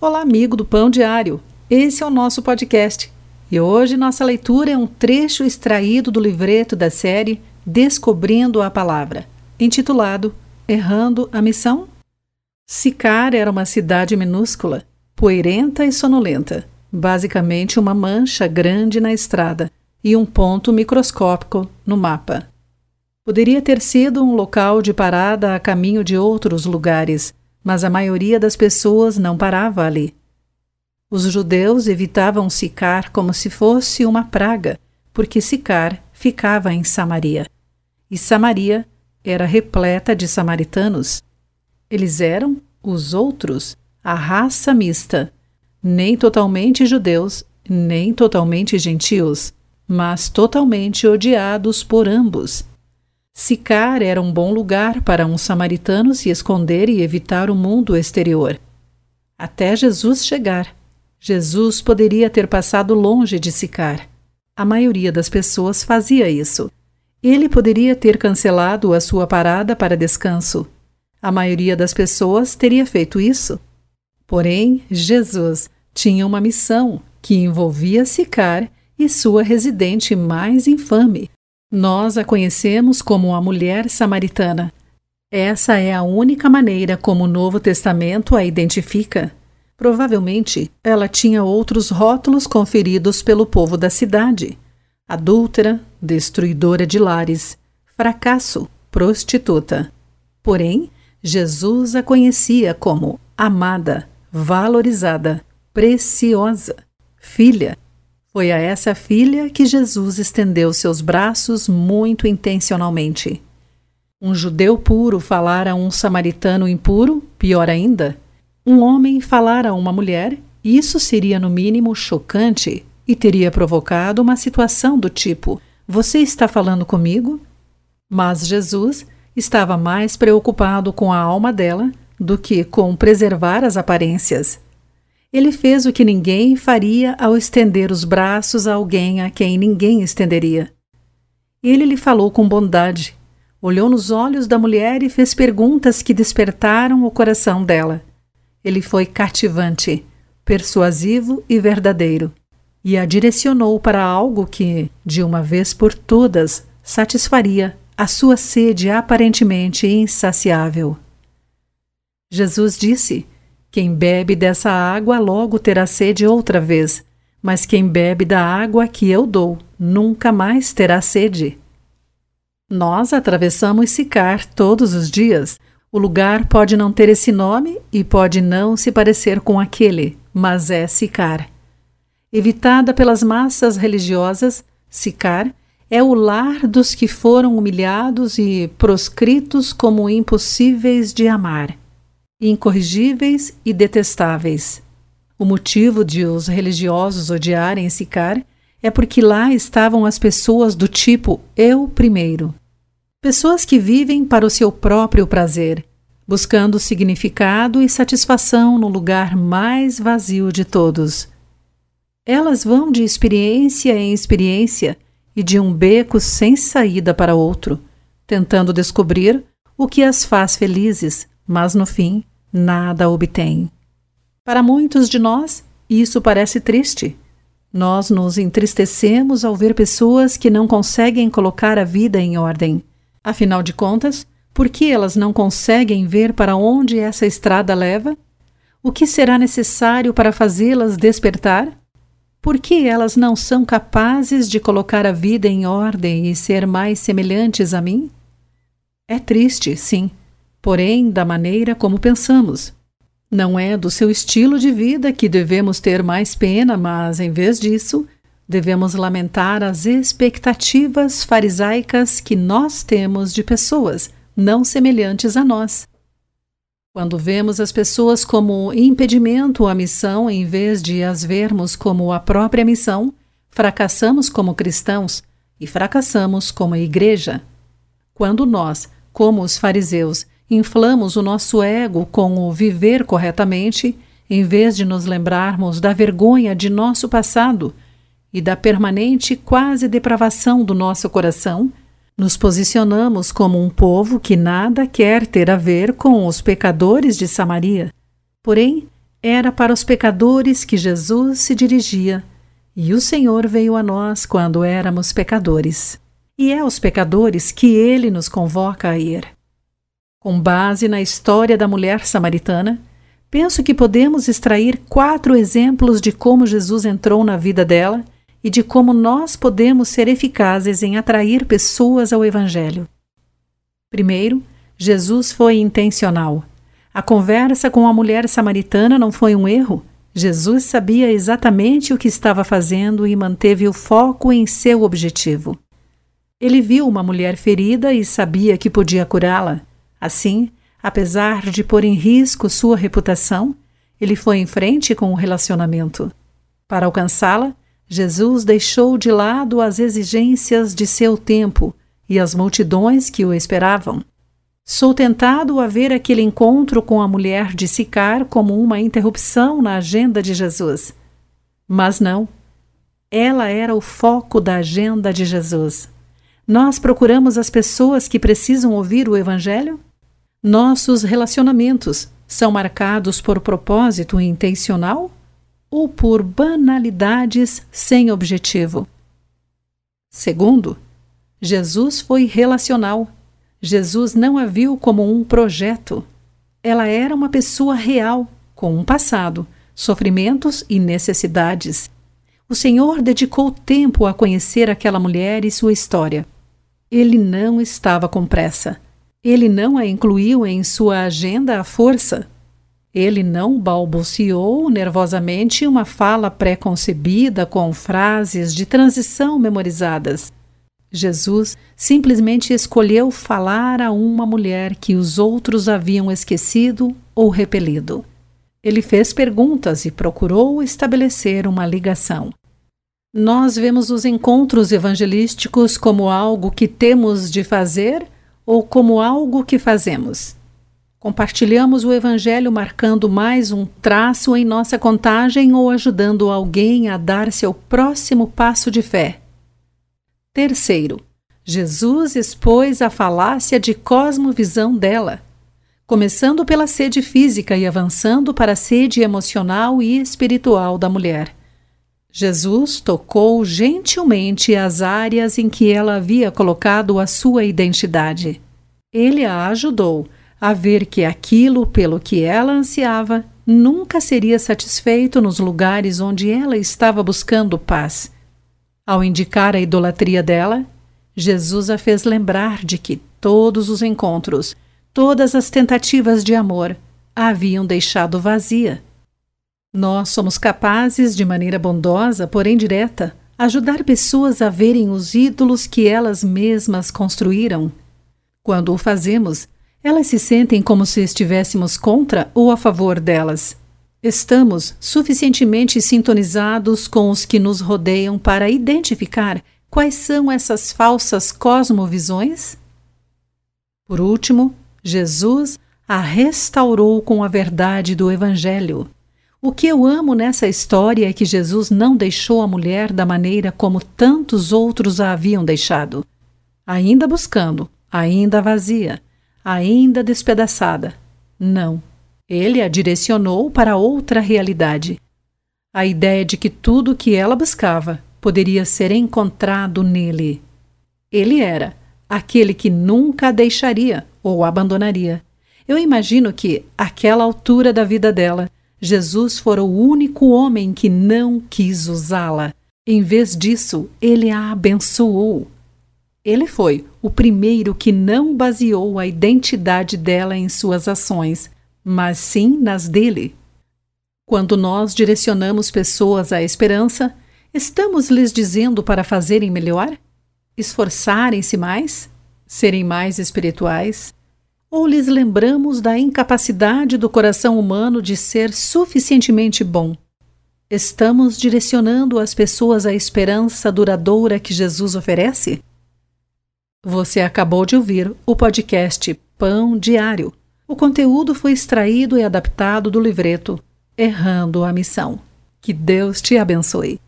Olá, amigo do Pão Diário. Esse é o nosso podcast. E hoje nossa leitura é um trecho extraído do livreto da série Descobrindo a Palavra, intitulado Errando a Missão. Sicar era uma cidade minúscula, poeirenta e sonolenta, basicamente uma mancha grande na estrada e um ponto microscópico no mapa. Poderia ter sido um local de parada a caminho de outros lugares, mas a maioria das pessoas não parava ali. Os judeus evitavam Sicar como se fosse uma praga, porque Sicar ficava em Samaria. E Samaria era repleta de samaritanos. Eles eram os outros, a raça mista, nem totalmente judeus, nem totalmente gentios, mas totalmente odiados por ambos. Sicar era um bom lugar para um samaritano se esconder e evitar o mundo exterior. Até Jesus chegar. Jesus poderia ter passado longe de Sicar. A maioria das pessoas fazia isso. Ele poderia ter cancelado a sua parada para descanso. A maioria das pessoas teria feito isso. Porém, Jesus tinha uma missão que envolvia Sicar e sua residente mais infame, nós a conhecemos como a mulher samaritana. Essa é a única maneira como o Novo Testamento a identifica. Provavelmente ela tinha outros rótulos conferidos pelo povo da cidade: adúltera, destruidora de lares, fracasso, prostituta. Porém, Jesus a conhecia como amada, valorizada, preciosa, filha, foi a essa filha que Jesus estendeu seus braços muito intencionalmente. Um judeu puro falar a um samaritano impuro, pior ainda, um homem falar a uma mulher, isso seria no mínimo chocante e teria provocado uma situação do tipo: Você está falando comigo? Mas Jesus estava mais preocupado com a alma dela do que com preservar as aparências. Ele fez o que ninguém faria ao estender os braços a alguém a quem ninguém estenderia. Ele lhe falou com bondade, olhou nos olhos da mulher e fez perguntas que despertaram o coração dela. Ele foi cativante, persuasivo e verdadeiro, e a direcionou para algo que, de uma vez por todas, satisfaria a sua sede aparentemente insaciável. Jesus disse quem bebe dessa água logo terá sede outra vez, mas quem bebe da água que eu dou nunca mais terá sede. Nós atravessamos Sicar todos os dias. O lugar pode não ter esse nome e pode não se parecer com aquele, mas é Sicar. Evitada pelas massas religiosas, Sicar é o lar dos que foram humilhados e proscritos como impossíveis de amar incorrigíveis e detestáveis. O motivo de os religiosos odiarem Sicar é porque lá estavam as pessoas do tipo eu primeiro. Pessoas que vivem para o seu próprio prazer, buscando significado e satisfação no lugar mais vazio de todos. Elas vão de experiência em experiência e de um beco sem saída para outro, tentando descobrir o que as faz felizes, mas no fim nada obtém. Para muitos de nós, isso parece triste. Nós nos entristecemos ao ver pessoas que não conseguem colocar a vida em ordem. Afinal de contas, por que elas não conseguem ver para onde essa estrada leva? O que será necessário para fazê-las despertar? Por que elas não são capazes de colocar a vida em ordem e ser mais semelhantes a mim? É triste, sim, porém da maneira como pensamos. Não é do seu estilo de vida que devemos ter mais pena, mas, em vez disso, devemos lamentar as expectativas farisaicas que nós temos de pessoas não semelhantes a nós. Quando vemos as pessoas como impedimento à missão em vez de as vermos como a própria missão, fracassamos como cristãos e fracassamos como igreja. Quando nós, como os fariseus, inflamos o nosso ego com o viver corretamente, em vez de nos lembrarmos da vergonha de nosso passado e da permanente quase depravação do nosso coração, nos posicionamos como um povo que nada quer ter a ver com os pecadores de Samaria. Porém, Era para os pecadores que Jesus se dirigia, e o Senhor veio a nós quando éramos pecadores. E é aos pecadores que ele nos convoca a ir. Com base na história da mulher samaritana, penso que podemos extrair quatro exemplos de como Jesus entrou na vida dela e de como nós podemos ser eficazes em atrair pessoas ao Evangelho. Primeiro, Jesus foi intencional. A conversa com a mulher samaritana não foi um erro. Jesus sabia exatamente o que estava fazendo e manteve o foco em seu objetivo. Ele viu uma mulher ferida e sabia que podia curá-la. Assim, apesar de pôr em risco sua reputação, ele foi em frente com o relacionamento. Para alcançá-la, Jesus deixou de lado as exigências de seu tempo e as multidões que o esperavam. Sou tentado a ver aquele encontro com a mulher de Sicar como uma interrupção na agenda de Jesus. Mas não. Ela era o foco da agenda de Jesus. Nós procuramos as pessoas que precisam ouvir o Evangelho? Nossos relacionamentos são marcados por propósito intencional? ou por banalidades sem objetivo. Segundo, Jesus foi relacional. Jesus não a viu como um projeto. Ela era uma pessoa real, com um passado, sofrimentos e necessidades. O Senhor dedicou tempo a conhecer aquela mulher e sua história. Ele não estava com pressa. Ele não a incluiu em sua agenda à força. Ele não balbuciou nervosamente uma fala pré-concebida com frases de transição memorizadas. Jesus simplesmente escolheu falar a uma mulher que os outros haviam esquecido ou repelido. Ele fez perguntas e procurou estabelecer uma ligação. Nós vemos os encontros evangelísticos como algo que temos de fazer ou como algo que fazemos. Compartilhamos o Evangelho marcando mais um traço em nossa contagem ou ajudando alguém a dar seu próximo passo de fé. Terceiro, Jesus expôs a falácia de cosmovisão dela, começando pela sede física e avançando para a sede emocional e espiritual da mulher. Jesus tocou gentilmente as áreas em que ela havia colocado a sua identidade. Ele a ajudou a ver que aquilo pelo que ela ansiava nunca seria satisfeito nos lugares onde ela estava buscando paz. Ao indicar a idolatria dela, Jesus a fez lembrar de que todos os encontros, todas as tentativas de amor a haviam deixado vazia. Nós somos capazes, de maneira bondosa, porém direta, ajudar pessoas a verem os ídolos que elas mesmas construíram. Quando o fazemos, elas se sentem como se estivéssemos contra ou a favor delas. Estamos suficientemente sintonizados com os que nos rodeiam para identificar quais são essas falsas cosmovisões? Por último, Jesus a restaurou com a verdade do Evangelho. O que eu amo nessa história é que Jesus não deixou a mulher da maneira como tantos outros a haviam deixado. Ainda buscando, ainda vazia, ainda despedaçada. Não. Ele a direcionou para outra realidade. A ideia de que tudo o que ela buscava poderia ser encontrado nele. Ele era aquele que nunca a deixaria ou abandonaria. Eu imagino que, àquela altura da vida dela, Jesus fora o único homem que não quis usá-la. Em vez disso, ele a abençoou. Ele foi o primeiro que não baseou a identidade dela em suas ações, mas sim nas dele. Quando nós direcionamos pessoas à esperança, estamos lhes dizendo para fazerem melhor? Esforçarem-se mais? Serem mais espirituais? Ou lhes lembramos da incapacidade do coração humano de ser suficientemente bom? Estamos direcionando as pessoas à esperança duradoura que Jesus oferece? Você acabou de ouvir o podcast Pão Diário. O conteúdo foi extraído e adaptado do livreto Errando a Missão. Que Deus te abençoe.